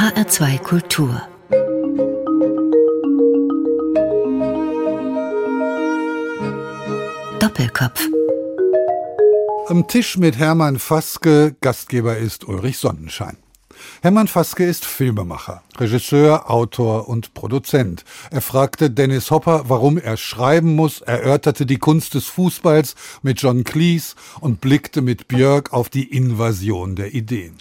HR2 Kultur Doppelkopf Am Tisch mit Hermann Faske, Gastgeber ist Ulrich Sonnenschein. Hermann Faske ist Filmemacher, Regisseur, Autor und Produzent. Er fragte Dennis Hopper, warum er schreiben muss, erörterte die Kunst des Fußballs mit John Cleese und blickte mit Björk auf die Invasion der Ideen.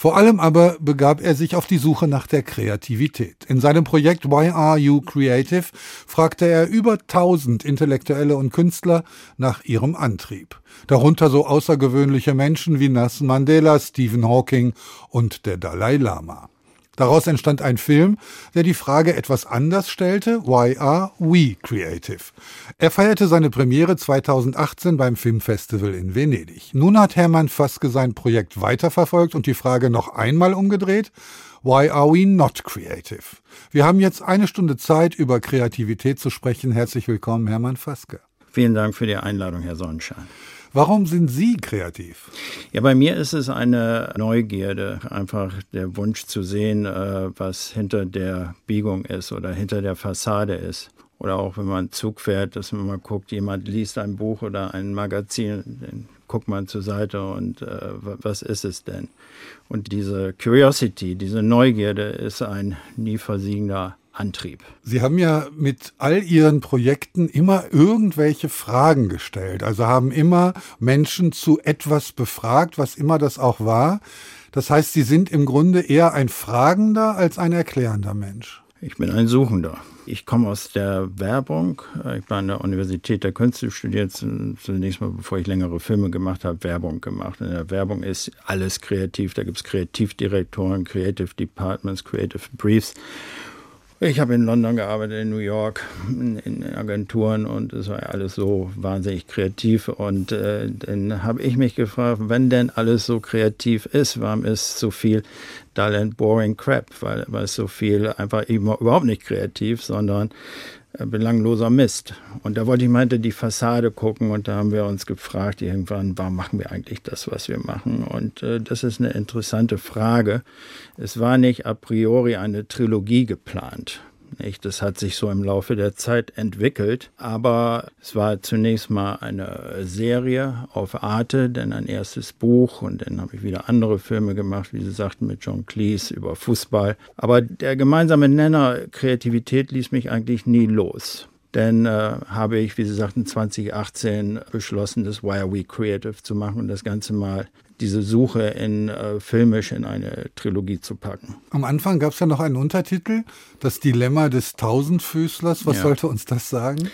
Vor allem aber begab er sich auf die Suche nach der Kreativität. In seinem Projekt Why Are You Creative fragte er über tausend Intellektuelle und Künstler nach ihrem Antrieb. Darunter so außergewöhnliche Menschen wie Nelson Mandela, Stephen Hawking und der Dalai Lama. Daraus entstand ein Film, der die Frage etwas anders stellte, Why are we creative? Er feierte seine Premiere 2018 beim Filmfestival in Venedig. Nun hat Hermann Faske sein Projekt weiterverfolgt und die Frage noch einmal umgedreht, Why are we not creative? Wir haben jetzt eine Stunde Zeit, über Kreativität zu sprechen. Herzlich willkommen, Hermann Faske. Vielen Dank für die Einladung, Herr Sonnenschein. Warum sind Sie kreativ? Ja, bei mir ist es eine Neugierde, einfach der Wunsch zu sehen, äh, was hinter der Biegung ist oder hinter der Fassade ist. Oder auch wenn man Zug fährt, dass man mal guckt, jemand liest ein Buch oder ein Magazin, dann guckt man zur Seite und äh, was ist es denn? Und diese Curiosity, diese Neugierde ist ein nie versiegender Antrieb. Sie haben ja mit all Ihren Projekten immer irgendwelche Fragen gestellt, also haben immer Menschen zu etwas befragt, was immer das auch war. Das heißt, Sie sind im Grunde eher ein fragender als ein erklärender Mensch. Ich bin ein Suchender. Ich komme aus der Werbung. Ich war an der Universität der Künste studiert, zunächst mal, bevor ich längere Filme gemacht habe, Werbung gemacht. In der Werbung ist alles kreativ. Da gibt es Kreativdirektoren, Creative Departments, Creative Briefs. Ich habe in London gearbeitet, in New York, in, in Agenturen und es war alles so wahnsinnig kreativ. Und äh, dann habe ich mich gefragt, wenn denn alles so kreativ ist, warum ist so viel dull and boring crap? Weil, weil es so viel einfach überhaupt nicht kreativ, sondern belangloser Mist. Und da wollte ich mal hinter die Fassade gucken und da haben wir uns gefragt irgendwann, warum machen wir eigentlich das, was wir machen? Und äh, das ist eine interessante Frage. Es war nicht a priori eine Trilogie geplant. Nicht? Das hat sich so im Laufe der Zeit entwickelt, aber es war zunächst mal eine Serie auf Arte, dann ein erstes Buch und dann habe ich wieder andere Filme gemacht, wie Sie sagten, mit John Cleese über Fußball. Aber der gemeinsame Nenner Kreativität ließ mich eigentlich nie los. Dann äh, habe ich, wie Sie sagten, 2018 beschlossen, das Why Are We Creative zu machen und das Ganze mal diese Suche in äh, filmisch in eine Trilogie zu packen. Am Anfang gab es ja noch einen Untertitel, das Dilemma des Tausendfüßlers. Was ja. sollte uns das sagen?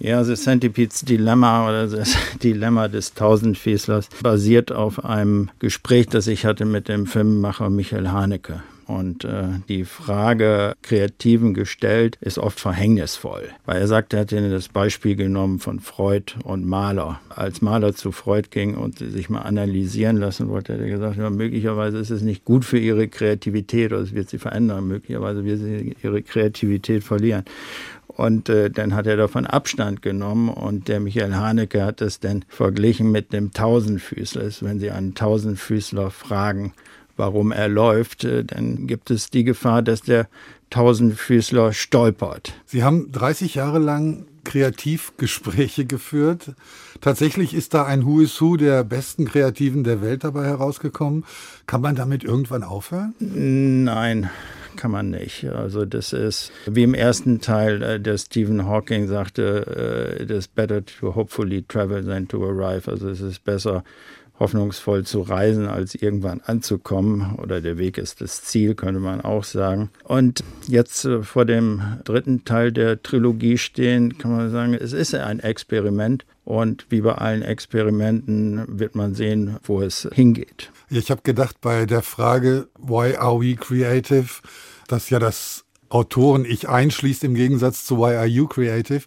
Ja, The Centipedes Dilemma oder das Dilemma des Tausendfüßlers basiert auf einem Gespräch, das ich hatte mit dem Filmemacher Michael Haneke. Und äh, die Frage Kreativen gestellt ist oft verhängnisvoll, weil er sagt, er hat ihnen das Beispiel genommen von Freud und Maler. Als Maler zu Freud ging und sich mal analysieren lassen wollte, hat er gesagt, ja, möglicherweise ist es nicht gut für ihre Kreativität oder es wird sie verändern, möglicherweise wird sie ihre Kreativität verlieren. Und äh, dann hat er davon Abstand genommen und der Michael Haneke hat das dann verglichen mit dem Tausendfüßler. Wenn Sie einen Tausendfüßler fragen, warum er läuft, äh, dann gibt es die Gefahr, dass der Tausendfüßler stolpert. Sie haben 30 Jahre lang Kreativgespräche geführt. Tatsächlich ist da ein Who is Who der besten Kreativen der Welt dabei herausgekommen. Kann man damit irgendwann aufhören? Nein, kann man nicht. Also das ist, wie im ersten Teil, äh, der Stephen Hawking sagte, it is better to hopefully travel than to arrive. Also es ist besser, hoffnungsvoll zu reisen, als irgendwann anzukommen. Oder der Weg ist das Ziel, könnte man auch sagen. Und jetzt äh, vor dem dritten Teil der Trilogie stehen, kann man sagen, es ist ein Experiment. Und wie bei allen Experimenten wird man sehen, wo es hingeht. Ich habe gedacht, bei der Frage, why are we creative, dass ja das Autoren ich einschließt im Gegensatz zu Why Are You Creative,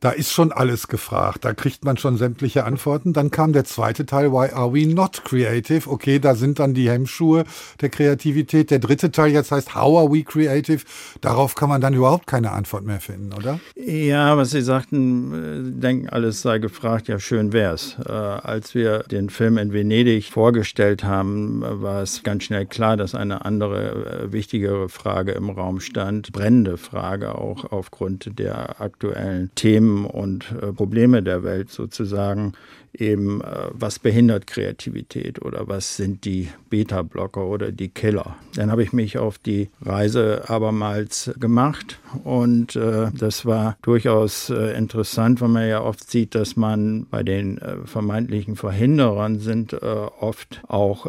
Da ist schon alles gefragt. Da kriegt man schon sämtliche Antworten. Dann kam der zweite Teil, Why are we not creative? Okay, da sind dann die Hemmschuhe der Kreativität. Der dritte Teil jetzt heißt How are we creative? Darauf kann man dann überhaupt keine Antwort mehr finden, oder? Ja, was Sie sagten, äh, denken, alles sei gefragt. Ja, schön wär's. Äh, als wir den Film in Venedig vorgestellt haben, war es ganz schnell klar, dass eine andere, äh, wichtigere Frage im Raum stand. Brennende Frage auch aufgrund der aktuellen Themen und äh, Probleme der Welt sozusagen eben, äh, was behindert Kreativität oder was sind die Beta-Blocker oder die Killer. Dann habe ich mich auf die Reise abermals gemacht und äh, das war durchaus interessant, weil man ja oft sieht, dass man bei den vermeintlichen Verhinderern sind oft auch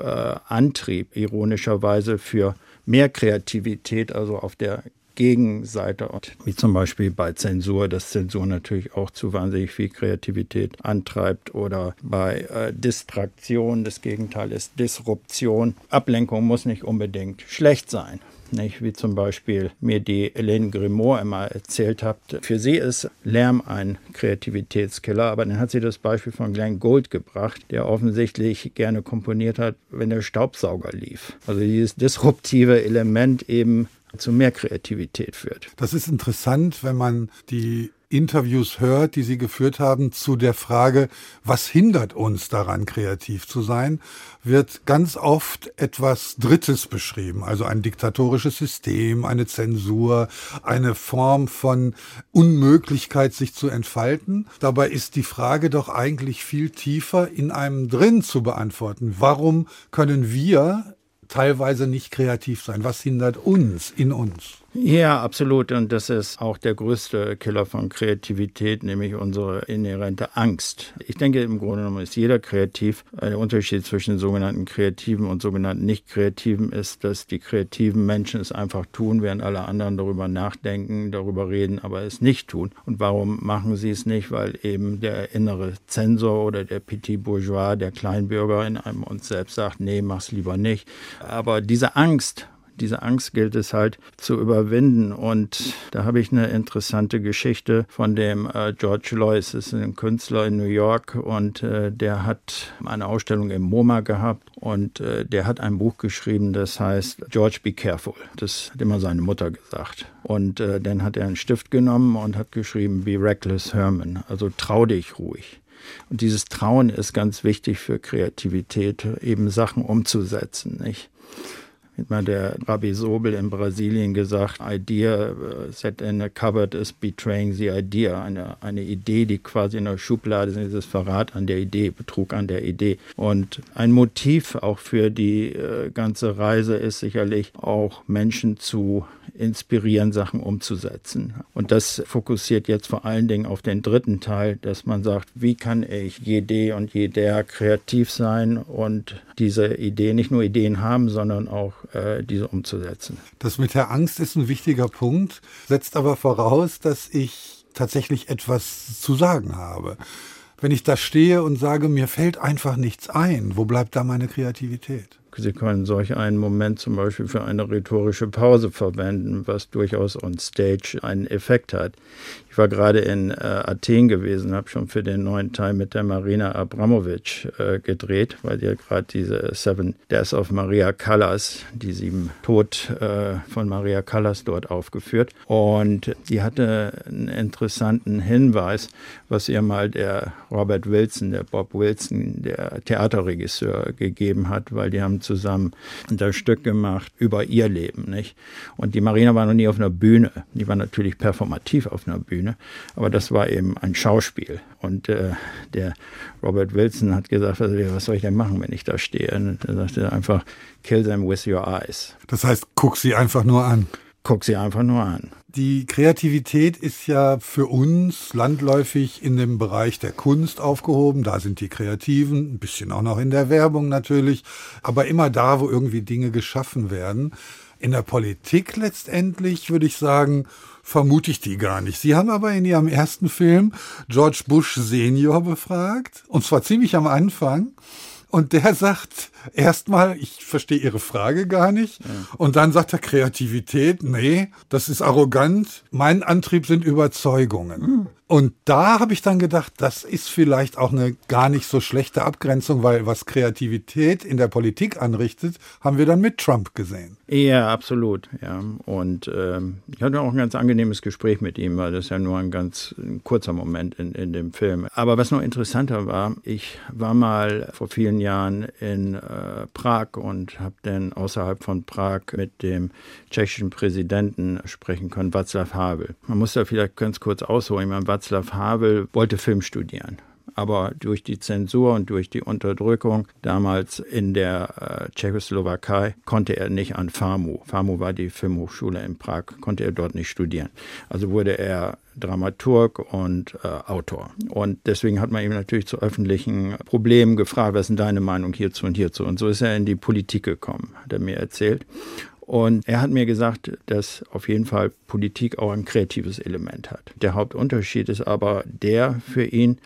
Antrieb, ironischerweise für mehr Kreativität, also auf der Gegenseite, wie zum Beispiel bei Zensur, dass Zensur natürlich auch zu wahnsinnig viel Kreativität antreibt oder bei äh, Distraktion, das Gegenteil ist Disruption. Ablenkung muss nicht unbedingt schlecht sein. Nicht? Wie zum Beispiel mir die Hélène Grimaud immer erzählt hat. Für sie ist Lärm ein Kreativitätskiller, aber dann hat sie das Beispiel von Glenn Gould gebracht, der offensichtlich gerne komponiert hat, wenn der Staubsauger lief. Also dieses disruptive Element eben zu mehr Kreativität führt. Das ist interessant, wenn man die Interviews hört, die Sie geführt haben, zu der Frage, was hindert uns daran, kreativ zu sein, wird ganz oft etwas Drittes beschrieben, also ein diktatorisches System, eine Zensur, eine Form von Unmöglichkeit, sich zu entfalten. Dabei ist die Frage doch eigentlich viel tiefer in einem drin zu beantworten. Warum können wir teilweise nicht kreativ sein? Was hindert uns in uns? Ja, absolut. Und das ist auch der größte Killer von Kreativität, nämlich unsere inhärente Angst. Ich denke, im Grunde genommen ist jeder kreativ. Der Unterschied zwischen sogenannten Kreativen und sogenannten Nicht-Kreativen ist, dass die kreativen Menschen es einfach tun, während alle anderen darüber nachdenken, darüber reden, aber es nicht tun. Und warum machen sie es nicht? Weil eben der innere Zensor oder der Petit Bourgeois, der Kleinbürger in einem uns selbst sagt, nee, mach's lieber nicht. Aber diese Angst diese Angst gilt es halt zu überwinden. Und da habe ich eine interessante Geschichte von dem äh, George Lois, das ist ein Künstler in New York und äh, der hat eine Ausstellung im MoMA gehabt und äh, der hat ein Buch geschrieben, das heißt George Be Careful. Das hat immer seine Mutter gesagt. Und äh, dann hat er einen Stift genommen und hat geschrieben Be Reckless Herman, also trau dich ruhig. Und dieses Trauen ist ganz wichtig für Kreativität, eben Sachen umzusetzen. Nicht? Hat mal der Rabbi Sobel in Brasilien gesagt, Idea uh, set in a cupboard is betraying the idea. Eine, eine Idee, die quasi in der Schublade ist, ist Verrat an der Idee, Betrug an der Idee. Und ein Motiv auch für die äh, ganze Reise ist sicherlich auch Menschen zu inspirieren, Sachen umzusetzen. Und das fokussiert jetzt vor allen Dingen auf den dritten Teil, dass man sagt, wie kann ich jede und jeder kreativ sein und diese Idee, nicht nur Ideen haben, sondern auch äh, diese umzusetzen. Das mit der Angst ist ein wichtiger Punkt, setzt aber voraus, dass ich tatsächlich etwas zu sagen habe. Wenn ich da stehe und sage, mir fällt einfach nichts ein, wo bleibt da meine Kreativität? Sie können solch einen Moment zum Beispiel für eine rhetorische Pause verwenden, was durchaus on stage einen Effekt hat. Ich war gerade in äh, Athen gewesen, habe schon für den neuen Teil mit der Marina Abramovic äh, gedreht, weil die gerade diese Seven Deaths of Maria Callas, die sieben Tod äh, von Maria Callas dort aufgeführt. Und sie hatte einen interessanten Hinweis, was ihr mal der Robert Wilson, der Bob Wilson, der Theaterregisseur, gegeben hat, weil die haben zusammen das Stück gemacht über ihr Leben. Nicht? Und die Marina war noch nie auf einer Bühne. Die war natürlich performativ auf einer Bühne. Bühne. Aber das war eben ein Schauspiel. Und äh, der Robert Wilson hat gesagt, also, was soll ich denn machen, wenn ich da stehe? Und er sagte einfach, kill them with your eyes. Das heißt, guck sie einfach nur an. Guck sie einfach nur an. Die Kreativität ist ja für uns landläufig in dem Bereich der Kunst aufgehoben. Da sind die Kreativen, ein bisschen auch noch in der Werbung natürlich, aber immer da, wo irgendwie Dinge geschaffen werden. In der Politik letztendlich würde ich sagen, vermute ich die gar nicht. Sie haben aber in Ihrem ersten Film George Bush Senior befragt, und zwar ziemlich am Anfang. Und der sagt erstmal, ich verstehe Ihre Frage gar nicht. Und dann sagt er Kreativität, nee, das ist arrogant. Mein Antrieb sind Überzeugungen. Mhm. Und da habe ich dann gedacht, das ist vielleicht auch eine gar nicht so schlechte Abgrenzung, weil was Kreativität in der Politik anrichtet, haben wir dann mit Trump gesehen. Ja, absolut. Ja. Und ähm, ich hatte auch ein ganz angenehmes Gespräch mit ihm, weil das ja nur ein ganz ein kurzer Moment in, in dem Film. Aber was noch interessanter war, ich war mal vor vielen Jahren in äh, Prag und habe dann außerhalb von Prag mit dem tschechischen Präsidenten sprechen können, Václav Havel. Man muss da vielleicht ganz kurz ausholen. Ich meine, Václav Havel wollte Film studieren. Aber durch die Zensur und durch die Unterdrückung damals in der äh, Tschechoslowakei konnte er nicht an FAMU. FAMU war die Filmhochschule in Prag, konnte er dort nicht studieren. Also wurde er Dramaturg und äh, Autor. Und deswegen hat man ihn natürlich zu öffentlichen Problemen gefragt, was ist denn deine Meinung hierzu und hierzu? Und so ist er in die Politik gekommen, hat er mir erzählt. Und er hat mir gesagt, dass auf jeden Fall Politik auch ein kreatives Element hat. Der Hauptunterschied ist aber der für ihn,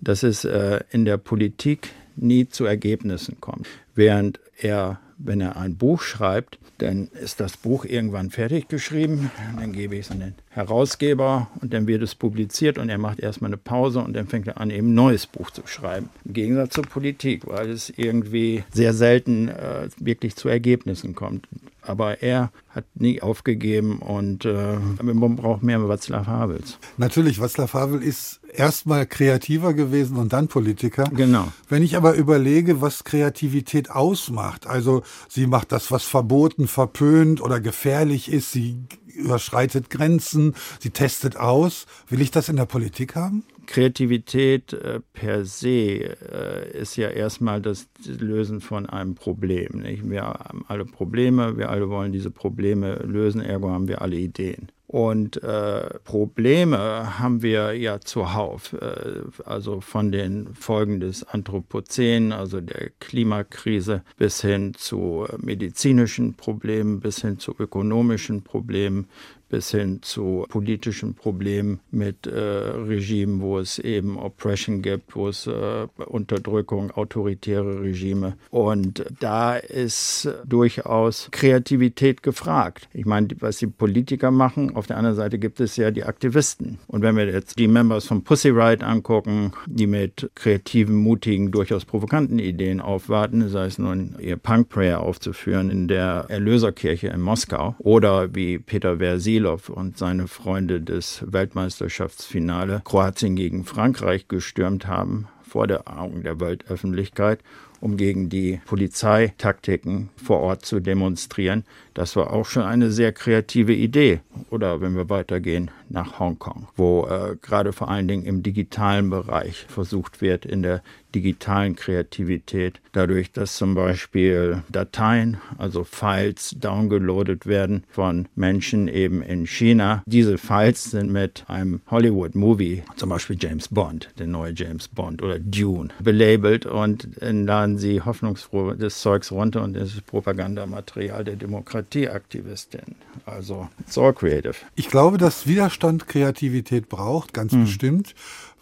dass es äh, in der Politik nie zu Ergebnissen kommt. Während er, wenn er ein Buch schreibt, dann ist das Buch irgendwann fertig geschrieben, dann gebe ich es an den Herausgeber und dann wird es publiziert und er macht erstmal eine Pause und dann fängt er an, eben ein neues Buch zu schreiben. Im Gegensatz zur Politik, weil es irgendwie sehr selten äh, wirklich zu Ergebnissen kommt. Aber er hat nie aufgegeben und äh, man braucht mehr Václav Havels. Natürlich, Václav Havel ist erstmal kreativer gewesen und dann Politiker. Genau. Wenn ich aber überlege, was Kreativität ausmacht, also sie macht das, was verboten, verpönt oder gefährlich ist, sie überschreitet Grenzen, sie testet aus. Will ich das in der Politik haben? Kreativität äh, per se äh, ist ja erstmal das Lösen von einem Problem. Wir haben alle Probleme, wir alle wollen diese Probleme lösen, ergo haben wir alle Ideen. Und äh, Probleme haben wir ja zuhauf, äh, also von den Folgen des Anthropozän, also der Klimakrise, bis hin zu medizinischen Problemen, bis hin zu ökonomischen Problemen, bis hin zu politischen Problemen mit äh, Regimen, wo es eben Oppression gibt, wo es äh, Unterdrückung, autoritäre Regime. Und da ist durchaus Kreativität gefragt. Ich meine, was die Politiker machen, auf der anderen Seite gibt es ja die Aktivisten. Und wenn wir jetzt die Members von Pussy Riot angucken, die mit kreativen, mutigen, durchaus provokanten Ideen aufwarten, sei es nun ihr Punk Prayer aufzuführen in der Erlöserkirche in Moskau oder wie Peter Versil Milov und seine Freunde des Weltmeisterschaftsfinale Kroatien gegen Frankreich gestürmt haben vor der Augen der Weltöffentlichkeit, um gegen die Polizeitaktiken vor Ort zu demonstrieren. Das war auch schon eine sehr kreative Idee. Oder wenn wir weitergehen nach Hongkong, wo äh, gerade vor allen Dingen im digitalen Bereich versucht wird, in der digitalen Kreativität, dadurch, dass zum Beispiel Dateien, also Files, downgeloadet werden von Menschen eben in China. Diese Files sind mit einem Hollywood-Movie, zum Beispiel James Bond, der neue James Bond oder Dune, belabelt und dann laden sie hoffnungsfroh das Zeugs runter und das ist Propagandamaterial der Demokratieaktivistin. Also, it's all creative. Ich glaube, dass Widerstand Kreativität braucht, ganz hm. bestimmt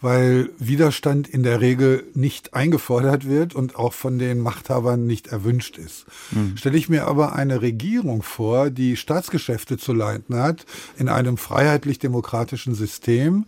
weil Widerstand in der Regel nicht eingefordert wird und auch von den Machthabern nicht erwünscht ist. Mhm. Stelle ich mir aber eine Regierung vor, die Staatsgeschäfte zu leiten hat in einem freiheitlich-demokratischen System,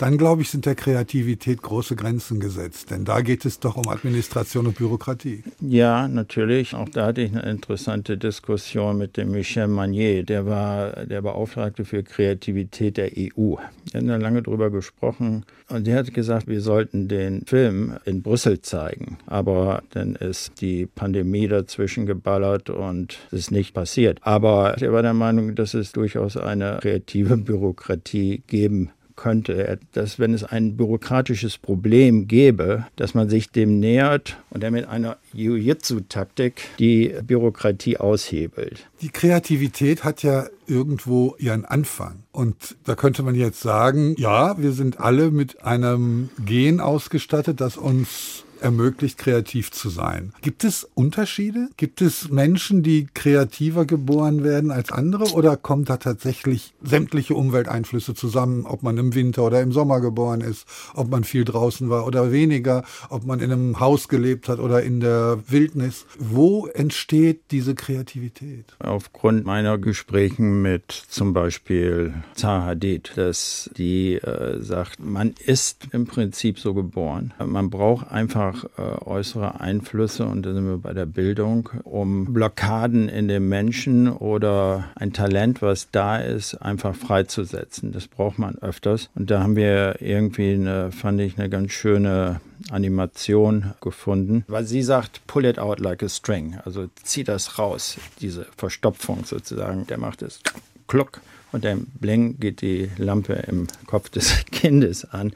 dann glaube ich, sind der Kreativität große Grenzen gesetzt. Denn da geht es doch um Administration und Bürokratie. Ja, natürlich. Auch da hatte ich eine interessante Diskussion mit dem Michel Magnier. Der war der Beauftragte für Kreativität der EU. Wir haben da lange drüber gesprochen. Und der hat gesagt, wir sollten den Film in Brüssel zeigen. Aber dann ist die Pandemie dazwischen geballert und es ist nicht passiert. Aber er war der Meinung, dass es durchaus eine kreative Bürokratie geben könnte, dass wenn es ein bürokratisches Problem gäbe, dass man sich dem nähert und er mit einer Jiu-Jitsu-Taktik die Bürokratie aushebelt. Die Kreativität hat ja irgendwo ihren Anfang. Und da könnte man jetzt sagen, ja, wir sind alle mit einem Gen ausgestattet, das uns ermöglicht, kreativ zu sein. Gibt es Unterschiede? Gibt es Menschen, die kreativer geboren werden als andere oder kommt da tatsächlich sämtliche Umwelteinflüsse zusammen, ob man im Winter oder im Sommer geboren ist, ob man viel draußen war oder weniger, ob man in einem Haus gelebt hat oder in der Wildnis? Wo entsteht diese Kreativität? Aufgrund meiner Gesprächen mit zum Beispiel Zaha Hadid, dass die äh, sagt, man ist im Prinzip so geboren. Man braucht einfach äh, äußere Einflüsse und da sind wir bei der Bildung, um Blockaden in dem Menschen oder ein Talent, was da ist, einfach freizusetzen. Das braucht man öfters. Und da haben wir irgendwie eine, fand ich, eine ganz schöne Animation gefunden, weil sie sagt, pull it out like a string, also zieh das raus, diese Verstopfung sozusagen, der macht es kluck und dann bling geht die Lampe im Kopf des Kindes an.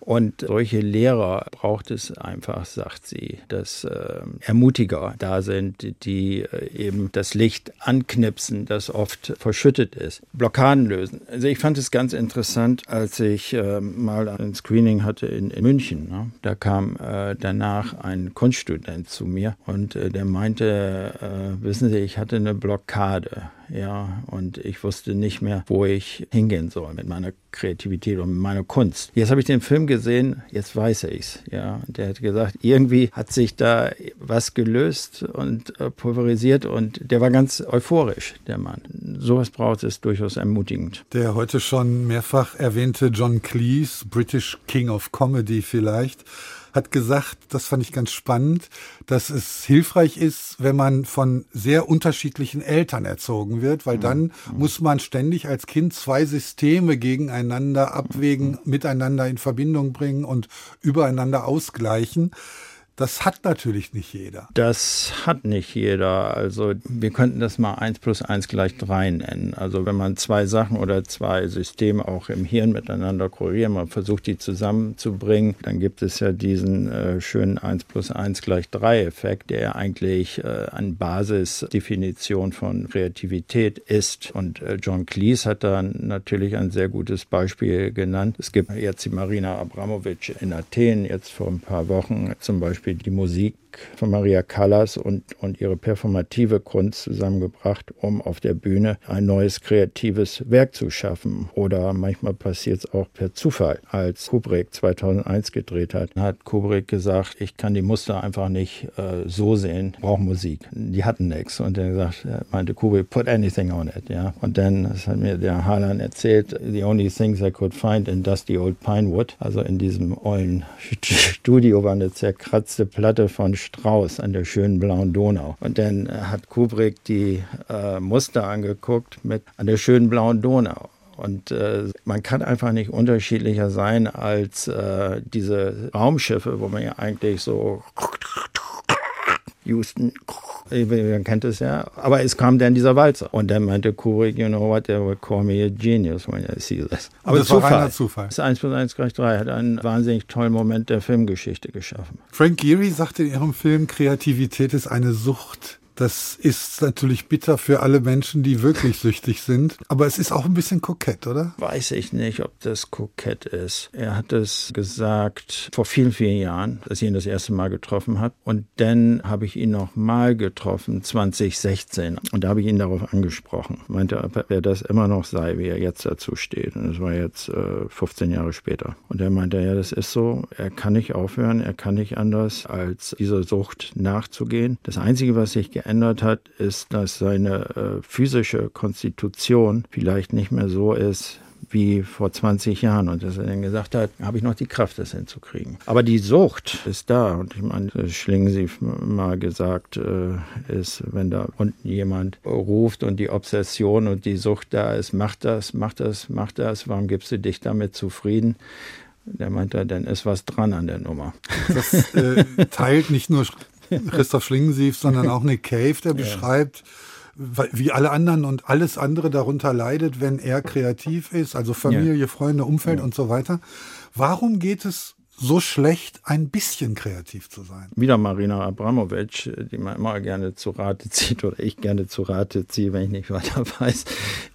Und solche Lehrer braucht es einfach, sagt sie, dass äh, Ermutiger da sind, die äh, eben das Licht anknipsen, das oft verschüttet ist, Blockaden lösen. Also ich fand es ganz interessant, als ich äh, mal ein Screening hatte in, in München. Ne? Da kam äh, danach ein Kunststudent zu mir und äh, der meinte, äh, wissen Sie, ich hatte eine Blockade ja, und ich wusste nicht mehr, wo ich hingehen soll mit meiner Kreativität und meiner Kunst. Jetzt habe ich den Film gesehen, jetzt weiß ich's, ja. Der hat gesagt, irgendwie hat sich da was gelöst und äh, pulverisiert und der war ganz euphorisch, der Mann. Sowas braucht es durchaus ermutigend. Der heute schon mehrfach erwähnte John Cleese, British King of Comedy vielleicht, hat gesagt, das fand ich ganz spannend, dass es hilfreich ist, wenn man von sehr unterschiedlichen Eltern erzogen wird, weil dann mhm. muss man ständig als Kind zwei Systeme gegeneinander abwägen, miteinander in Verbindung bringen und übereinander ausgleichen. Das hat natürlich nicht jeder. Das hat nicht jeder. Also wir könnten das mal 1 plus 1 gleich 3 nennen. Also wenn man zwei Sachen oder zwei Systeme auch im Hirn miteinander korreliert, man versucht die zusammenzubringen, dann gibt es ja diesen äh, schönen 1 plus 1 gleich 3 Effekt, der eigentlich äh, eine Basisdefinition von Kreativität ist. Und äh, John Cleese hat da natürlich ein sehr gutes Beispiel genannt. Es gibt jetzt die Marina Abramovic in Athen jetzt vor ein paar Wochen zum Beispiel Beispiel die Musik von Maria Callas und, und ihre performative Kunst zusammengebracht, um auf der Bühne ein neues kreatives Werk zu schaffen. Oder manchmal passiert es auch per Zufall. Als Kubrick 2001 gedreht hat, hat Kubrick gesagt, ich kann die Muster einfach nicht äh, so sehen, brauche Musik. Die hatten nichts. Und dann gesagt, meinte Kubrick, put anything on it. Ja? Und dann, das hat mir der Harlan erzählt, the only things I could find in Dusty Old Pinewood, also in diesem ollen Studio war eine zerkratzte Platte von Strauß an der schönen blauen Donau. Und dann äh, hat Kubrick die äh, Muster angeguckt mit an der schönen blauen Donau. Und äh, man kann einfach nicht unterschiedlicher sein als äh, diese Raumschiffe, wo man ja eigentlich so Houston, man kennt es ja, aber es kam dann dieser Walzer. Und dann meinte Kubrick, you know what, they would call me a genius when I see this. Aber das Zufall. war reiner Zufall. Das 1 plus 1 gleich 3 hat einen wahnsinnig tollen Moment der Filmgeschichte geschaffen. Frank Geary sagte in ihrem Film, Kreativität ist eine Sucht. Das ist natürlich bitter für alle Menschen, die wirklich süchtig sind. Aber es ist auch ein bisschen kokett, oder? Weiß ich nicht, ob das kokett ist. Er hat es gesagt vor vielen, vielen Jahren, dass ich ihn das erste Mal getroffen habe. Und dann habe ich ihn noch mal getroffen, 2016. Und da habe ich ihn darauf angesprochen. Meinte, ob er das immer noch sei, wie er jetzt dazu steht. Und das war jetzt äh, 15 Jahre später. Und er meinte, ja, das ist so. Er kann nicht aufhören. Er kann nicht anders, als dieser Sucht nachzugehen. Das Einzige, was sich geändert verändert hat, ist, dass seine äh, physische Konstitution vielleicht nicht mehr so ist, wie vor 20 Jahren und dass er dann gesagt hat, habe ich noch die Kraft, das hinzukriegen. Aber die Sucht ist da und ich meine, Schlingensief mal gesagt äh, ist, wenn da unten jemand ruft und die Obsession und die Sucht da ist, mach das, mach das, mach das, warum gibst du dich damit zufrieden? Der meinte, dann ist was dran an der Nummer. Das äh, teilt nicht nur Christoph Schlingensief, sondern auch Nick Cave, der beschreibt, wie alle anderen und alles andere darunter leidet, wenn er kreativ ist, also Familie. Freunde, Umfeld und so weiter. Warum geht es so schlecht, ein bisschen kreativ zu sein? Wieder Marina Abramovic, die man immer gerne zu Rate zieht oder ich gerne zu Rate ziehe, wenn ich nicht weiter weiß.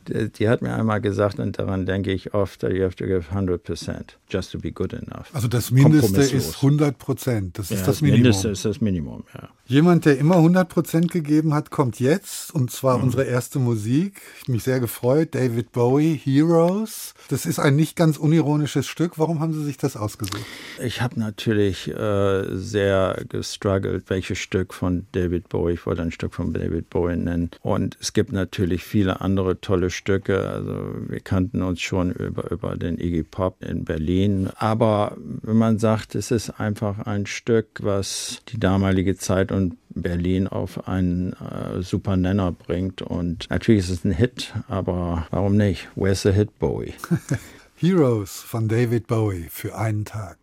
Die hat mir einmal gesagt, und daran denke ich oft, you have to give 100% just to be good enough. Also das Mindeste ist 100 Prozent. Das ja, ist das Minimum. Mindeste ist das Minimum, ja. Jemand, der immer 100 Prozent gegeben hat, kommt jetzt. Und zwar mhm. unsere erste Musik. Ich mich sehr gefreut. David Bowie, Heroes. Das ist ein nicht ganz unironisches Stück. Warum haben Sie sich das ausgesucht? Ich habe natürlich äh, sehr gestruggelt, welches Stück von David Bowie. Ich wollte ein Stück von David Bowie nennen. Und es gibt natürlich viele andere tolle Stücke. Also wir kannten uns schon über, über den Iggy Pop in Berlin. Aber wenn man sagt, es ist einfach ein Stück, was die damalige Zeit und Berlin auf einen äh, super Nenner bringt. Und natürlich ist es ein Hit, aber warum nicht? Where's the Hit Bowie? Heroes von David Bowie für einen Tag.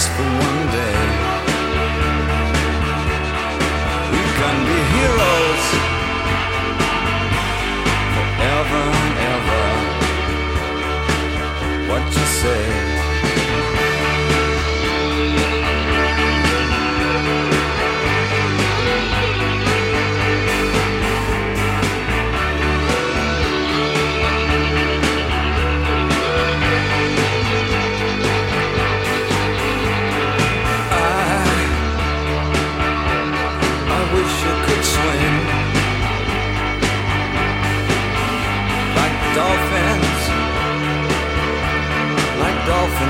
just for one day. We can be heroes forever and ever. What you say?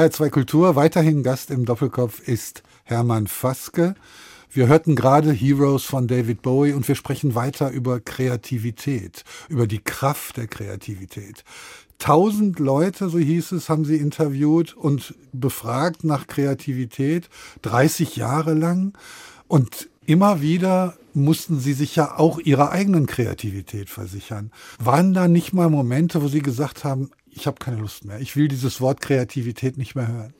HR2 Kultur. Weiterhin Gast im Doppelkopf ist Hermann Faske. Wir hörten gerade Heroes von David Bowie und wir sprechen weiter über Kreativität, über die Kraft der Kreativität. Tausend Leute, so hieß es, haben sie interviewt und befragt nach Kreativität, 30 Jahre lang. Und immer wieder mussten sie sich ja auch ihrer eigenen Kreativität versichern. Waren da nicht mal Momente, wo sie gesagt haben, ich habe keine Lust mehr, ich will dieses Wort Kreativität nicht mehr hören?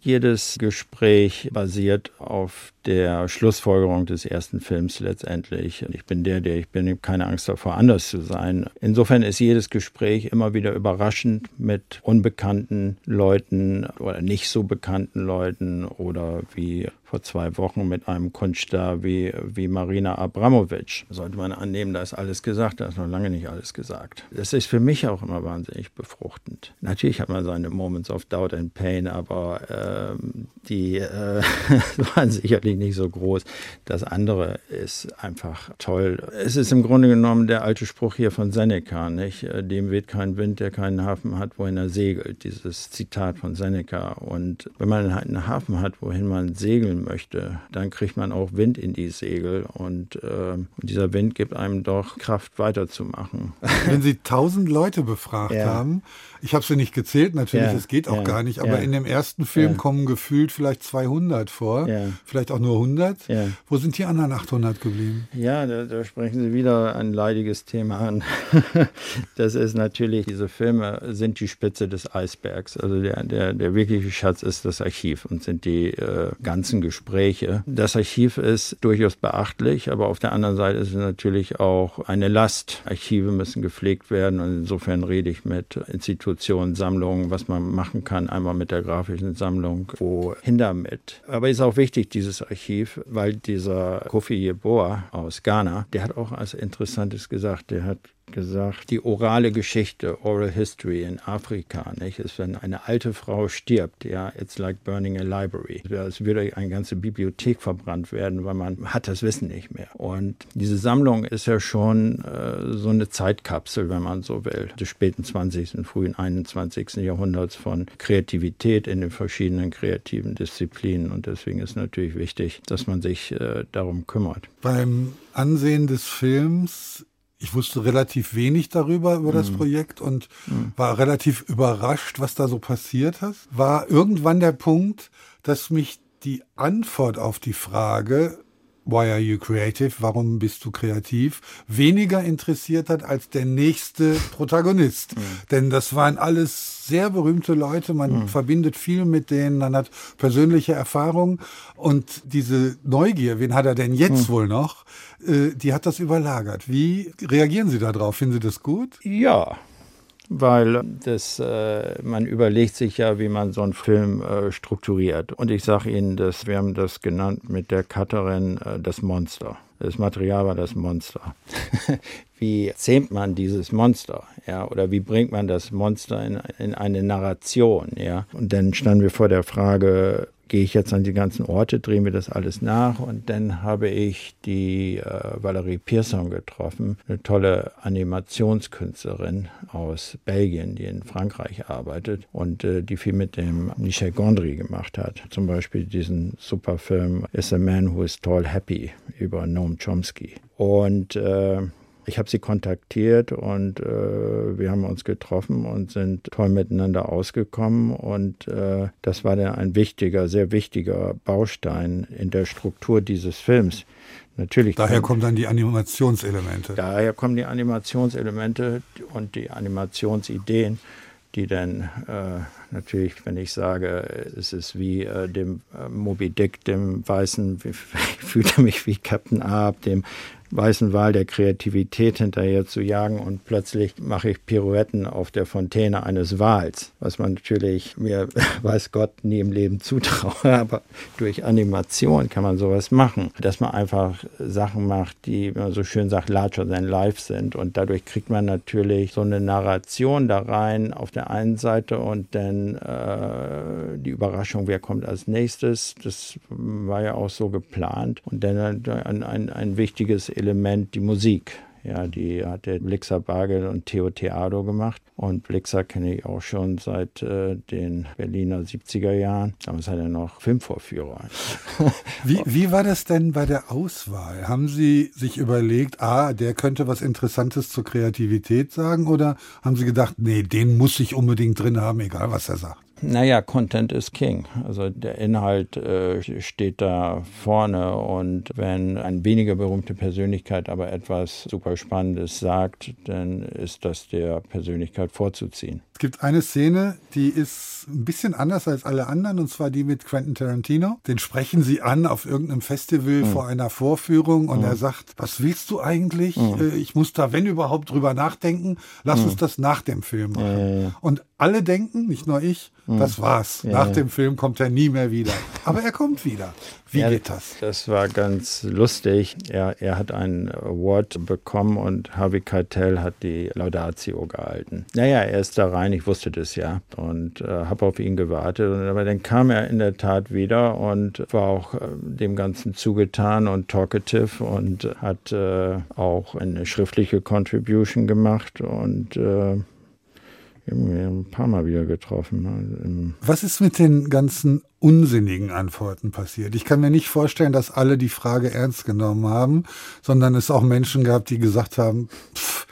Jedes Gespräch basiert auf der Schlussfolgerung des ersten Films letztendlich. Ich bin der, der ich bin, ich habe keine Angst davor, anders zu sein. Insofern ist jedes Gespräch immer wieder überraschend mit unbekannten Leuten oder nicht so bekannten Leuten oder wie vor zwei Wochen mit einem Kunststar wie, wie Marina Abramovic. Sollte man annehmen, da ist alles gesagt, da ist noch lange nicht alles gesagt. Das ist für mich auch immer wahnsinnig befruchtend. Natürlich hat man seine Moments of Doubt and Pain, aber äh, die äh, waren sicherlich nicht so groß. Das andere ist einfach toll. Es ist im Grunde genommen der alte Spruch hier von Seneca, nicht? Dem weht kein Wind, der keinen Hafen hat, wohin er segelt. Dieses Zitat von Seneca. Und wenn man halt einen Hafen hat, wohin man segeln möchte, dann kriegt man auch Wind in die Segel und, äh, dieser Wind gibt einem doch Kraft weiterzumachen. Wenn Sie tausend Leute befragt ja. haben, ich habe sie nicht gezählt, natürlich, es ja. geht auch ja. gar nicht, aber in dem ersten Film kommen gefühlt vielleicht 200 vor, vielleicht auch nur 100. Wo sind die anderen 800 geblieben? Ja, da, da sprechen Sie wieder ein leidiges Thema an. das ist natürlich, diese Filme sind die Spitze des Eisbergs. Also der, der, der wirkliche Schatz ist das Archiv und sind die äh, ganzen Gespräche. Das Archiv ist durchaus beachtlich, aber auf der anderen Seite ist es natürlich auch eine Last. Archive müssen gepflegt werden und insofern rede ich mit Institutionen, Sammlungen, was man machen kann, einmal mit der grafischen Sammlung, wohin damit. Aber es ist auch wichtig, dieses Archiv, weil dieser Kofi Yeboah aus Ghana, der hat auch als Interessantes gesagt, der hat gesagt, die orale Geschichte, Oral History in Afrika, nicht, ist, wenn eine alte Frau stirbt, ja, it's like burning a library. Es würde eine ganze Bibliothek verbrannt werden, weil man hat das Wissen nicht mehr. Und diese Sammlung ist ja schon äh, so eine Zeitkapsel, wenn man so will, des späten 20., und frühen 21. Jahrhunderts von Kreativität in den verschiedenen kreativen Disziplinen. Und deswegen ist natürlich wichtig, dass man sich äh, darum kümmert. Beim Ansehen des Films ich wusste relativ wenig darüber, über das mhm. Projekt und mhm. war relativ überrascht, was da so passiert hat. War irgendwann der Punkt, dass mich die Antwort auf die Frage, Why are you creative? Warum bist du kreativ? Weniger interessiert hat als der nächste Protagonist. Mhm. Denn das waren alles sehr berühmte Leute. Man mhm. verbindet viel mit denen. Man hat persönliche Erfahrungen. Und diese Neugier, wen hat er denn jetzt mhm. wohl noch? Äh, die hat das überlagert. Wie reagieren Sie darauf? Finden Sie das gut? Ja, weil das, äh, man überlegt sich ja, wie man so einen Film äh, strukturiert. Und ich sage Ihnen, dass wir haben das genannt mit der Cutterin äh, das Monster. Das Material war das Monster. wie zähmt man dieses Monster? Ja, oder wie bringt man das Monster in, in eine Narration? Ja, und dann standen wir vor der Frage, gehe ich jetzt an die ganzen Orte, drehe mir das alles nach und dann habe ich die äh, Valerie Pearson getroffen, eine tolle Animationskünstlerin aus Belgien, die in Frankreich arbeitet und äh, die viel mit dem Michel Gondry gemacht hat. Zum Beispiel diesen super Film Is a Man Who is Tall Happy über Noam Chomsky. Und äh, ich habe sie kontaktiert und äh, wir haben uns getroffen und sind toll miteinander ausgekommen. Und äh, das war dann ein wichtiger, sehr wichtiger Baustein in der Struktur dieses Films. Natürlich daher kommen dann die Animationselemente. Daher kommen die Animationselemente und die Animationsideen die dann äh, natürlich, wenn ich sage, es ist wie äh, dem äh, Moby Dick, dem Weißen, ich fühle mich wie Captain Ahab, dem weißen Wal der Kreativität hinterher zu jagen und plötzlich mache ich Pirouetten auf der Fontäne eines Wals, was man natürlich mir, weiß Gott, nie im Leben zutraue, aber durch Animation kann man sowas machen, dass man einfach Sachen macht, die, man so schön sagt, larger than life sind. Und dadurch kriegt man natürlich so eine Narration da rein auf der einen Seite und dann äh, die Überraschung, wer kommt als nächstes, das war ja auch so geplant. Und dann ein, ein, ein wichtiges Element die Musik. Ja, die hat der Blixer Bargel und Theo Theado gemacht. Und Blixer kenne ich auch schon seit äh, den Berliner 70er Jahren. Damals hat er noch Filmvorführer. wie, wie war das denn bei der Auswahl? Haben Sie sich überlegt, ah, der könnte was Interessantes zur Kreativität sagen? Oder haben Sie gedacht, nee, den muss ich unbedingt drin haben, egal was er sagt? Naja, Content is King. Also der Inhalt äh, steht da vorne und wenn eine weniger berühmte Persönlichkeit aber etwas super Spannendes sagt, dann ist das der Persönlichkeit vorzuziehen. Es gibt eine Szene, die ist ein bisschen anders als alle anderen, und zwar die mit Quentin Tarantino. Den sprechen sie an auf irgendeinem Festival mhm. vor einer Vorführung und mhm. er sagt, was willst du eigentlich? Mhm. Ich muss da, wenn überhaupt, drüber nachdenken. Lass uns das nach dem Film machen. Und alle denken, nicht nur ich, das war's. Nach dem Film kommt er nie mehr wieder. Aber er kommt wieder. Wie geht das? Das war ganz lustig. Er, er hat einen Award bekommen und Harvey Keitel hat die Laudatio gehalten. Naja, er ist da rein, ich wusste das ja und äh, habe auf ihn gewartet. Und, aber dann kam er in der Tat wieder und war auch äh, dem Ganzen zugetan und talkative und hat äh, auch eine schriftliche Contribution gemacht und äh, ein paar Mal wieder getroffen. Was ist mit den ganzen unsinnigen Antworten passiert? Ich kann mir nicht vorstellen, dass alle die Frage ernst genommen haben, sondern es auch Menschen gab, die gesagt haben, pff,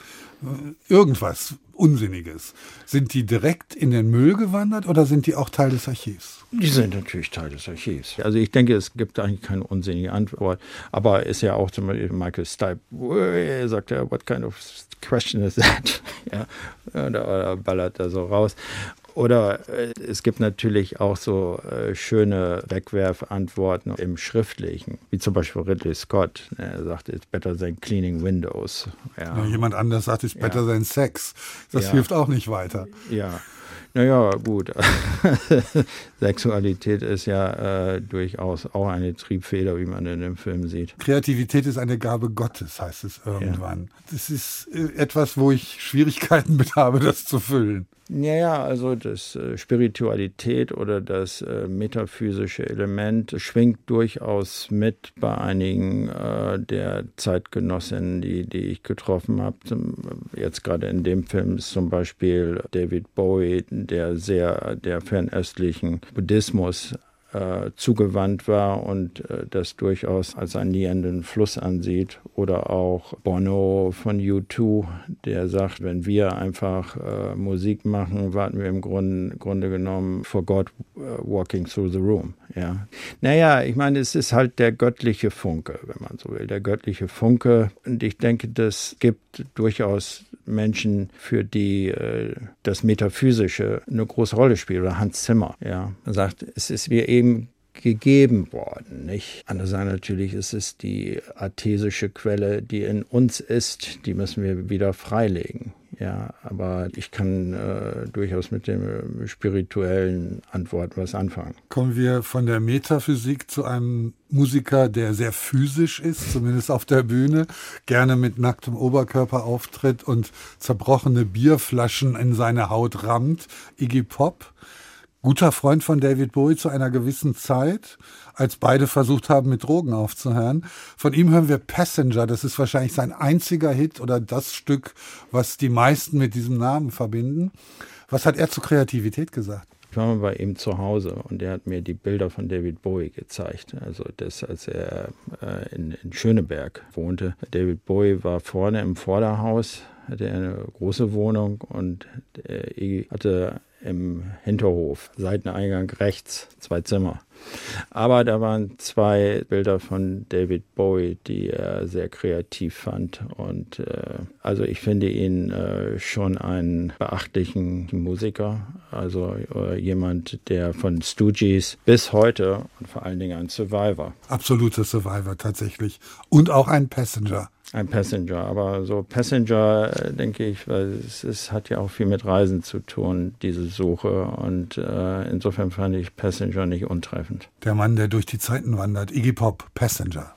irgendwas Unsinniges. Sind die direkt in den Müll gewandert oder sind die auch Teil des Archivs? Die sind natürlich Teil des Archivs. Also ich denke, es gibt eigentlich keine unsinnige Antwort. Aber ist ja auch zum Beispiel Michael Stipe, er sagt ja, what kind of question is that? ja, oder, oder ballert er so raus. Oder äh, es gibt natürlich auch so äh, schöne Wegwerfantworten im Schriftlichen, wie zum Beispiel Ridley Scott. Er sagt, it's better than cleaning windows. Ja. Ja, jemand anders sagt, it's better ja. than sex. Das hilft auch nicht weiter. Ja. Naja, gut. Sexualität ist ja äh, durchaus auch eine Triebfeder, wie man in dem Film sieht. Kreativität ist eine Gabe Gottes, heißt es irgendwann. Ja. Das ist äh, etwas, wo ich Schwierigkeiten mit habe, das zu füllen. Ja, ja, also das äh, Spiritualität oder das äh, metaphysische Element schwingt durchaus mit bei einigen äh, der Zeitgenossinnen, die, die ich getroffen habe. Jetzt gerade in dem Film ist zum Beispiel David Bowie, der sehr der fernöstlichen Buddhismus äh, zugewandt war und äh, das durchaus als einen nähernden Fluss ansieht. Oder auch Bono von U2, der sagt, wenn wir einfach äh, Musik machen, warten wir im Grunde, Grunde genommen for God uh, walking through the room. Ja. Naja, ich meine, es ist halt der göttliche Funke, wenn man so will, der göttliche Funke. Und ich denke, das gibt durchaus Menschen, für die äh, das Metaphysische eine große Rolle spielt. Oder Hans Zimmer, ja, sagt, es ist wie eben gegeben worden. Nicht? Andererseits natürlich ist es die artesische Quelle, die in uns ist, die müssen wir wieder freilegen. Ja, aber ich kann äh, durchaus mit dem spirituellen Antwort was anfangen. Kommen wir von der Metaphysik zu einem Musiker, der sehr physisch ist, zumindest auf der Bühne, gerne mit nacktem Oberkörper auftritt und zerbrochene Bierflaschen in seine Haut rammt. Iggy Pop guter Freund von David Bowie zu einer gewissen Zeit, als beide versucht haben, mit Drogen aufzuhören. Von ihm hören wir Passenger. Das ist wahrscheinlich sein einziger Hit oder das Stück, was die meisten mit diesem Namen verbinden. Was hat er zur Kreativität gesagt? Ich war mal bei ihm zu Hause und er hat mir die Bilder von David Bowie gezeigt. Also das, als er äh, in, in Schöneberg wohnte. David Bowie war vorne im Vorderhaus, hatte eine große Wohnung und er hatte im Hinterhof, Seiteneingang rechts, zwei Zimmer. Aber da waren zwei Bilder von David Bowie, die er sehr kreativ fand. Und äh, also ich finde ihn äh, schon einen beachtlichen Musiker. Also äh, jemand, der von Stooges bis heute und vor allen Dingen ein Survivor. Absoluter Survivor tatsächlich. Und auch ein Passenger. Ein Passenger, aber so Passenger, äh, denke ich, weil es, es, hat ja auch viel mit Reisen zu tun, diese Suche. Und äh, insofern fand ich Passenger nicht untreffend. Der Mann, der durch die Zeiten wandert, Iggy Pop, Passenger.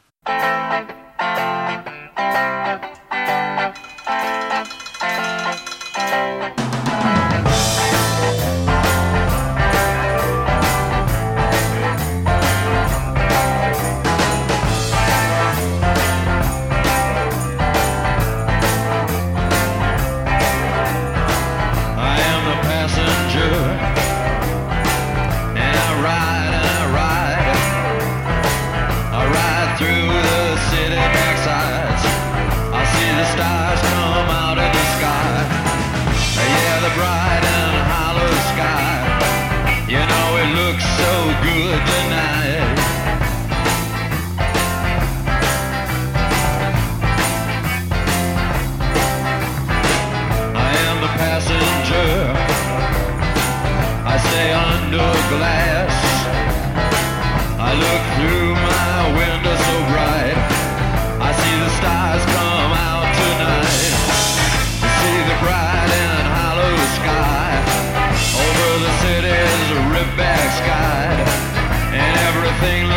nothing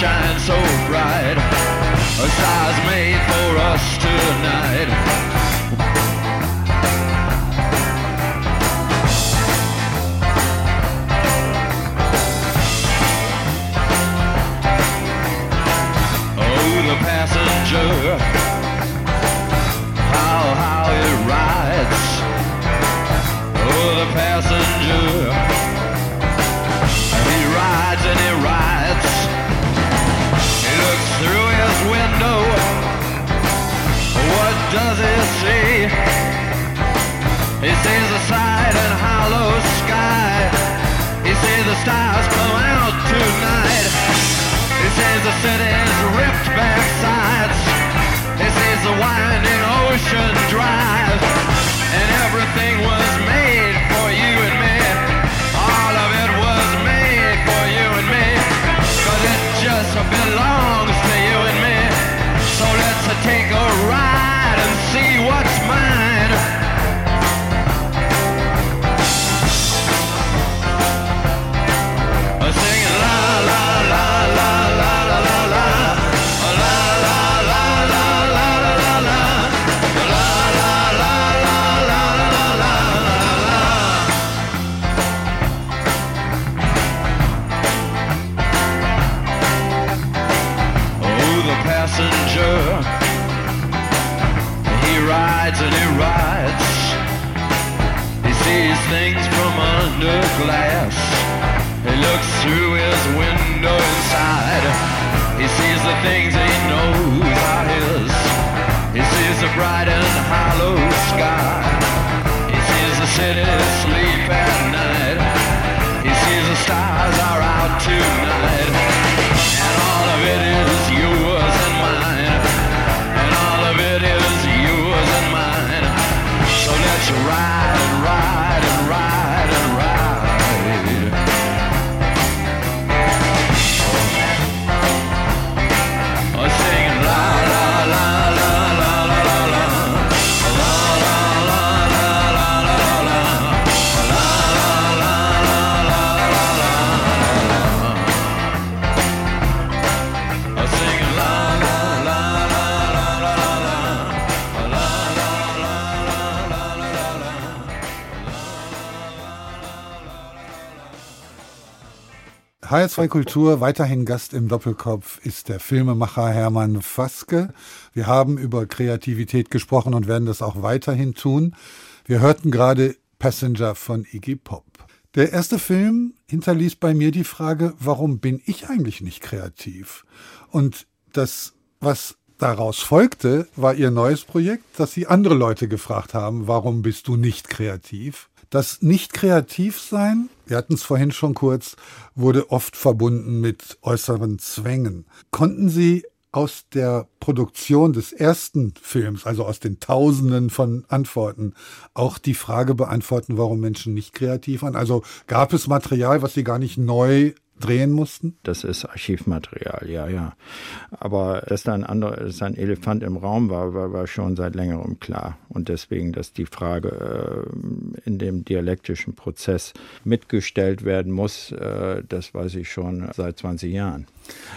shine so bright. A stars made for us tonight. Oh, the passenger. Hollow sky. He sees the stars come out tonight. He says the city's ripped back sides. He says the winding ocean drive. HR2 Kultur, weiterhin Gast im Doppelkopf ist der Filmemacher Hermann Faske. Wir haben über Kreativität gesprochen und werden das auch weiterhin tun. Wir hörten gerade Passenger von Iggy Pop. Der erste Film hinterließ bei mir die Frage, warum bin ich eigentlich nicht kreativ? Und das, was daraus folgte, war ihr neues Projekt, dass sie andere Leute gefragt haben, warum bist du nicht kreativ? Das Nicht-Kreativ-Sein, wir hatten es vorhin schon kurz, wurde oft verbunden mit äußeren Zwängen. Konnten Sie aus der Produktion des ersten Films, also aus den Tausenden von Antworten, auch die Frage beantworten, warum Menschen nicht kreativ waren? Also gab es Material, was Sie gar nicht neu drehen mussten? Das ist Archivmaterial, ja, ja. Aber dass da ein anderer, dass ein Elefant im Raum war, war, war schon seit längerem klar. Und deswegen, dass die Frage äh, in dem dialektischen Prozess mitgestellt werden muss, äh, das weiß ich schon seit 20 Jahren.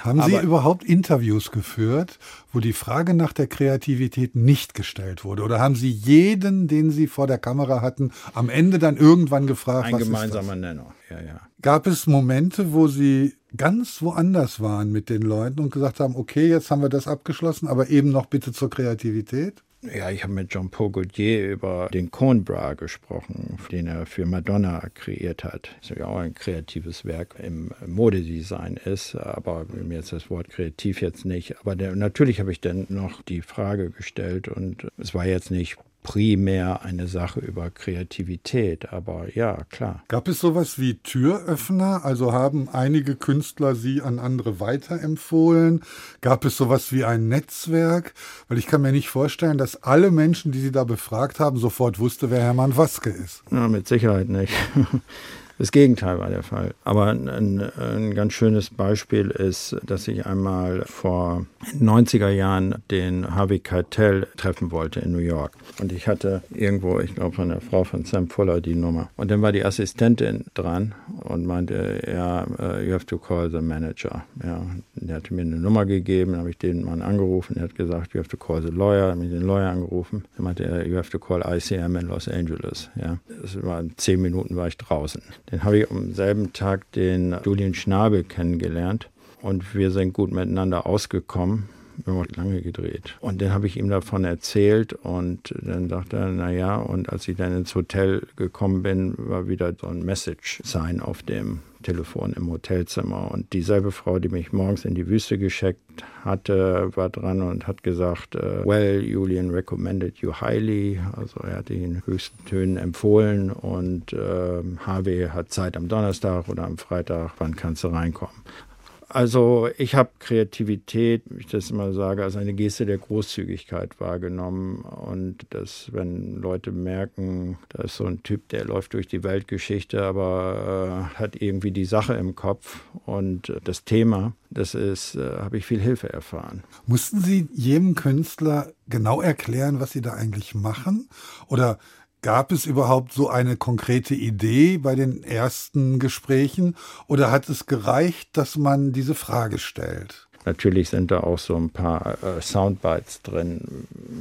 Haben Sie Aber, überhaupt Interviews geführt, wo die Frage nach der Kreativität nicht gestellt wurde? Oder haben Sie jeden, den Sie vor der Kamera hatten, am Ende dann irgendwann gefragt, Ein was gemeinsamer Nenner, ja, ja. Gab es Momente, wo Sie ganz woanders waren mit den Leuten und gesagt haben, okay, jetzt haben wir das abgeschlossen, aber eben noch bitte zur Kreativität? Ja, ich habe mit Jean-Paul Gaultier über den Cone gesprochen, den er für Madonna kreiert hat. Das ist ja auch ein kreatives Werk im Modedesign ist, aber mir jetzt das Wort kreativ jetzt nicht. Aber der, natürlich habe ich dann noch die Frage gestellt und es war jetzt nicht primär eine Sache über Kreativität, aber ja, klar. Gab es sowas wie Türöffner? Also haben einige Künstler sie an andere weiterempfohlen? Gab es sowas wie ein Netzwerk? Weil ich kann mir nicht vorstellen, dass alle Menschen, die sie da befragt haben, sofort wusste, wer Hermann Waske ist. Ja, mit Sicherheit nicht. Das Gegenteil war der Fall. Aber ein, ein, ganz schönes Beispiel ist, dass ich einmal vor 90er Jahren den Harvey Keitel treffen wollte in New York. Und ich hatte irgendwo, ich glaube von der Frau von Sam Fuller die Nummer. Und dann war die Assistentin dran und meinte, ja, uh, you have to call the manager. Ja, der hatte mir eine Nummer gegeben, dann habe ich den Mann angerufen, er hat gesagt, you have to call the lawyer, habe ich den Lawyer angerufen. Dann meinte er, you have to call ICM in Los Angeles. Ja, das war zehn Minuten war ich draußen. Dann habe ich am selben Tag den Julian Schnabel kennengelernt und wir sind gut miteinander ausgekommen. Wir haben lange gedreht. Und dann habe ich ihm davon erzählt und dann sagte er, naja, und als ich dann ins Hotel gekommen bin, war wieder so ein Message-Sign auf dem Telefon im Hotelzimmer. Und dieselbe Frau, die mich morgens in die Wüste geschickt hatte, war dran und hat gesagt, äh, well, Julian recommended you highly. Also er hat ihn in höchsten Tönen empfohlen und äh, Harvey hat Zeit am Donnerstag oder am Freitag, wann kannst du reinkommen? Also ich habe Kreativität, wie ich das immer sage, als eine Geste der Großzügigkeit wahrgenommen. Und dass, wenn Leute merken, da ist so ein Typ, der läuft durch die Weltgeschichte, aber äh, hat irgendwie die Sache im Kopf und das Thema, das ist, äh, habe ich viel Hilfe erfahren. Mussten Sie jedem Künstler genau erklären, was Sie da eigentlich machen? Oder Gab es überhaupt so eine konkrete Idee bei den ersten Gesprächen oder hat es gereicht, dass man diese Frage stellt? Natürlich sind da auch so ein paar äh, Soundbites drin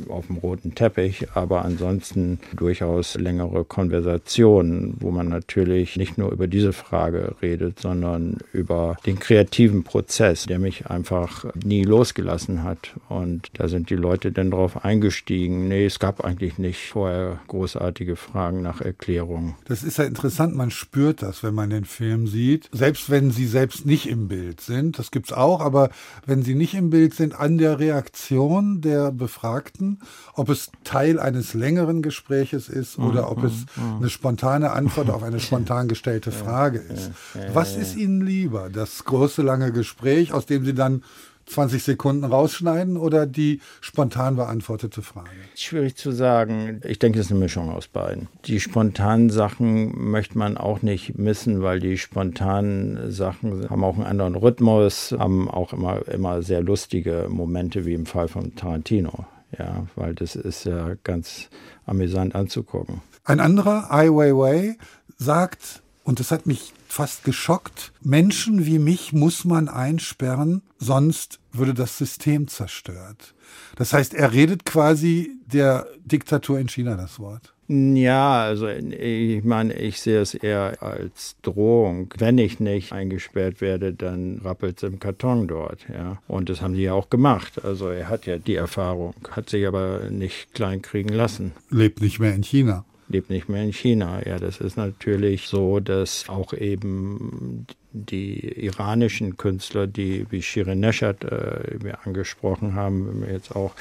auf dem roten Teppich, aber ansonsten durchaus längere Konversationen, wo man natürlich nicht nur über diese Frage redet, sondern über den kreativen Prozess, der mich einfach nie losgelassen hat. Und da sind die Leute dann drauf eingestiegen. Nee, es gab eigentlich nicht vorher großartige Fragen nach Erklärung. Das ist ja interessant, man spürt das, wenn man den Film sieht. Selbst wenn sie selbst nicht im Bild sind, das gibt es auch, aber wenn sie nicht im Bild sind, an der Reaktion der Befragten, ob es Teil eines längeren Gespräches ist oder ob es eine spontane Antwort auf eine spontan gestellte Frage ist. Was ist Ihnen lieber? Das große, lange Gespräch, aus dem Sie dann 20 Sekunden rausschneiden oder die spontan beantwortete Frage? Schwierig zu sagen. Ich denke, es ist eine Mischung aus beiden. Die spontanen Sachen möchte man auch nicht missen, weil die spontanen Sachen haben auch einen anderen Rhythmus, haben auch immer, immer sehr lustige Momente, wie im Fall von Tarantino. Ja, weil das ist ja ganz amüsant anzugucken. Ein anderer, Ai Weiwei, sagt, und das hat mich fast geschockt. Menschen wie mich muss man einsperren, sonst würde das System zerstört. Das heißt, er redet quasi der Diktatur in China das Wort. Ja, also ich meine, ich sehe es eher als Drohung. Wenn ich nicht eingesperrt werde, dann rappelt es im Karton dort. Ja. Und das haben sie ja auch gemacht. Also er hat ja die Erfahrung, hat sich aber nicht kleinkriegen lassen. Lebt nicht mehr in China lebt nicht mehr in China. Ja, das ist natürlich so, dass auch eben die iranischen Künstler, die wie Shirin Neshat äh, wir angesprochen haben, jetzt auch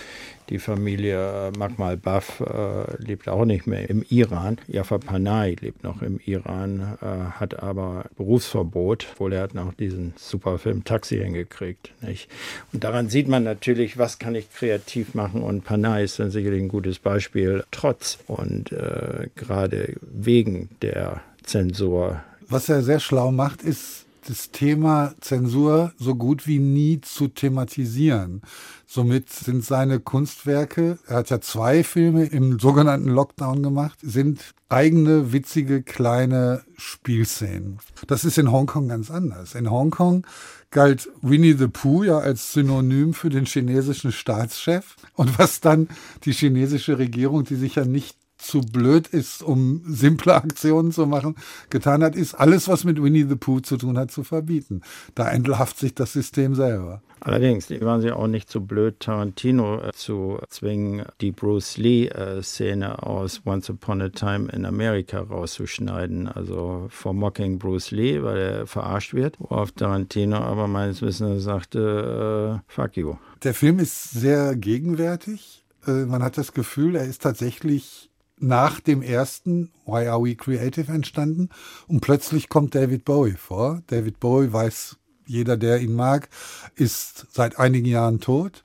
die Familie Magmal Baf äh, lebt auch nicht mehr im Iran. Jafar Panay lebt noch im Iran, äh, hat aber Berufsverbot, obwohl er hat noch diesen super Film Taxi hingekriegt. Nicht? Und daran sieht man natürlich, was kann ich kreativ machen und Panay ist dann sicherlich ein gutes Beispiel, trotz und äh, gerade wegen der Zensur was er sehr schlau macht, ist das Thema Zensur so gut wie nie zu thematisieren. Somit sind seine Kunstwerke, er hat ja zwei Filme im sogenannten Lockdown gemacht, sind eigene, witzige, kleine Spielszenen. Das ist in Hongkong ganz anders. In Hongkong galt Winnie the Pooh ja als Synonym für den chinesischen Staatschef. Und was dann die chinesische Regierung, die sich ja nicht zu blöd ist, um simple Aktionen zu machen, getan hat, ist alles, was mit Winnie the Pooh zu tun hat, zu verbieten. Da entlarvt sich das System selber. Allerdings waren sie auch nicht so blöd, Tarantino äh, zu zwingen, die Bruce Lee-Szene aus Once Upon a Time in America rauszuschneiden. Also vor Mocking Bruce Lee, weil er verarscht wird, worauf Tarantino aber meines Wissens sagte, äh, fuck you. Der Film ist sehr gegenwärtig. Äh, man hat das Gefühl, er ist tatsächlich nach dem ersten Why Are We Creative entstanden und plötzlich kommt David Bowie vor. David Bowie weiß jeder, der ihn mag, ist seit einigen Jahren tot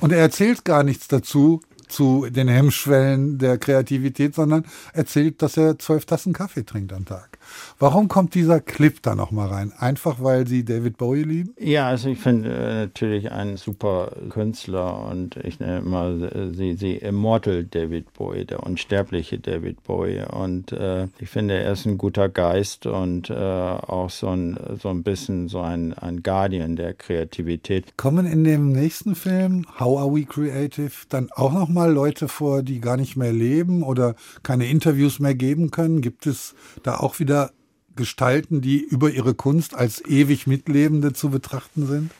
und er erzählt gar nichts dazu zu den Hemmschwellen der Kreativität, sondern erzählt, dass er zwölf Tassen Kaffee trinkt am Tag. Warum kommt dieser Clip da nochmal rein? Einfach weil Sie David Bowie lieben? Ja, also ich finde äh, natürlich einen super Künstler und ich nenne mal äh, sie, sie Immortal David Bowie, der unsterbliche David Bowie. Und äh, ich finde, er ist ein guter Geist und äh, auch so ein, so ein bisschen so ein, ein Guardian der Kreativität. Kommen in dem nächsten Film, How Are We Creative, dann auch nochmal Leute vor, die gar nicht mehr leben oder keine Interviews mehr geben können? Gibt es da auch wieder Gestalten, die über ihre Kunst als ewig Mitlebende zu betrachten sind?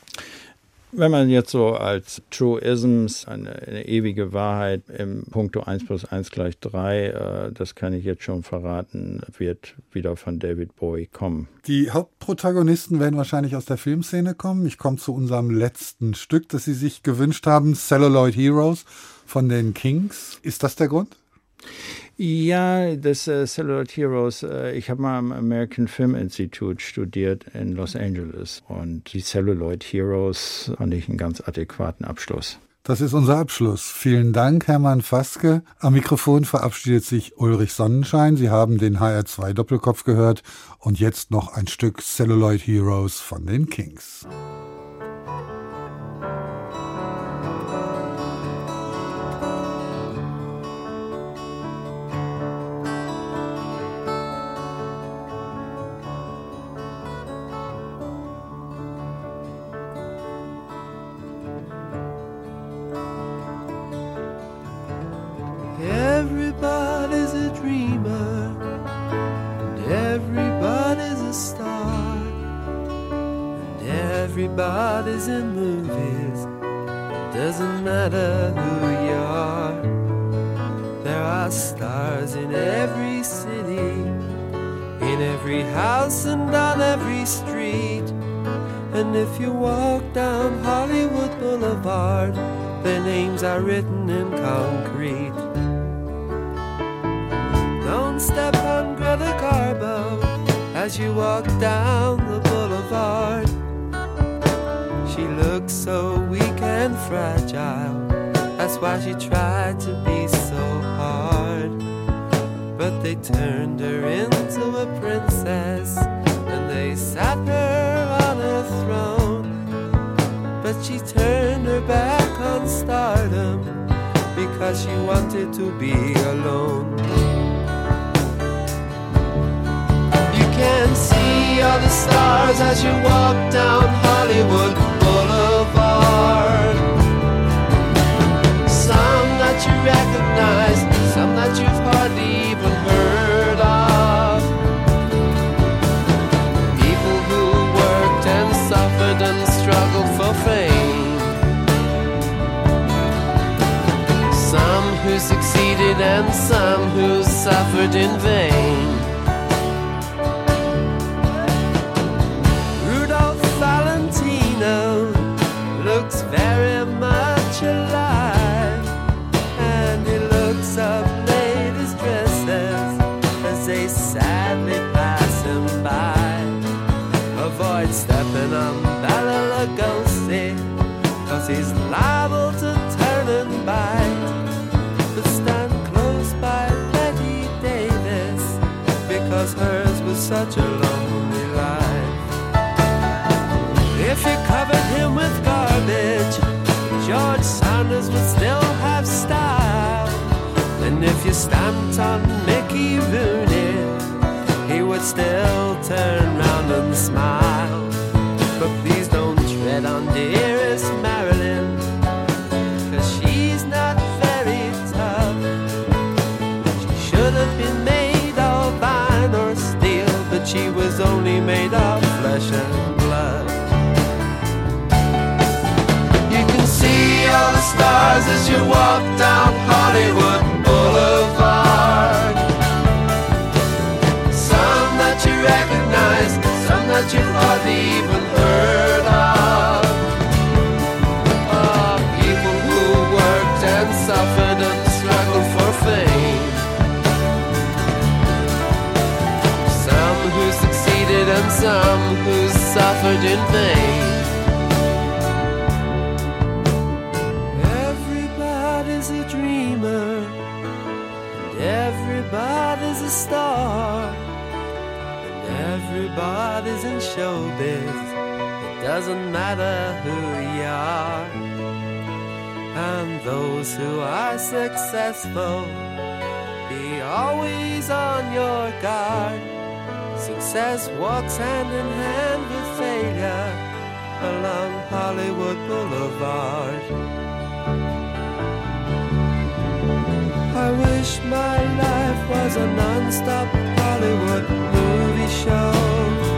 Wenn man jetzt so als Truisms, eine, eine ewige Wahrheit im Punkto 1 plus 1 gleich 3, äh, das kann ich jetzt schon verraten, wird wieder von David Bowie kommen. Die Hauptprotagonisten werden wahrscheinlich aus der Filmszene kommen. Ich komme zu unserem letzten Stück, das Sie sich gewünscht haben, Celluloid Heroes von den Kings. Ist das der Grund? Ja, das äh, Celluloid Heroes, äh, ich habe mal am American Film Institute studiert in Los Angeles und die Celluloid Heroes fand ich einen ganz adäquaten Abschluss. Das ist unser Abschluss. Vielen Dank, Hermann Faske. Am Mikrofon verabschiedet sich Ulrich Sonnenschein. Sie haben den HR2 Doppelkopf gehört und jetzt noch ein Stück Celluloid Heroes von den Kings. Suffered in vain. If you stamped on Mickey Rooney, he would still turn round and smile. But please don't tread on dearest Marilyn, cause she's not very tough. She should have been made of iron or steel, but she was only made of flesh and blood. You can see all the stars as you walk down Hollywood you are the showbiz. It doesn't matter who you are. And those who are successful, be always on your guard. Success walks hand in hand with failure along Hollywood Boulevard. I wish my life was a non-stop Hollywood movie show.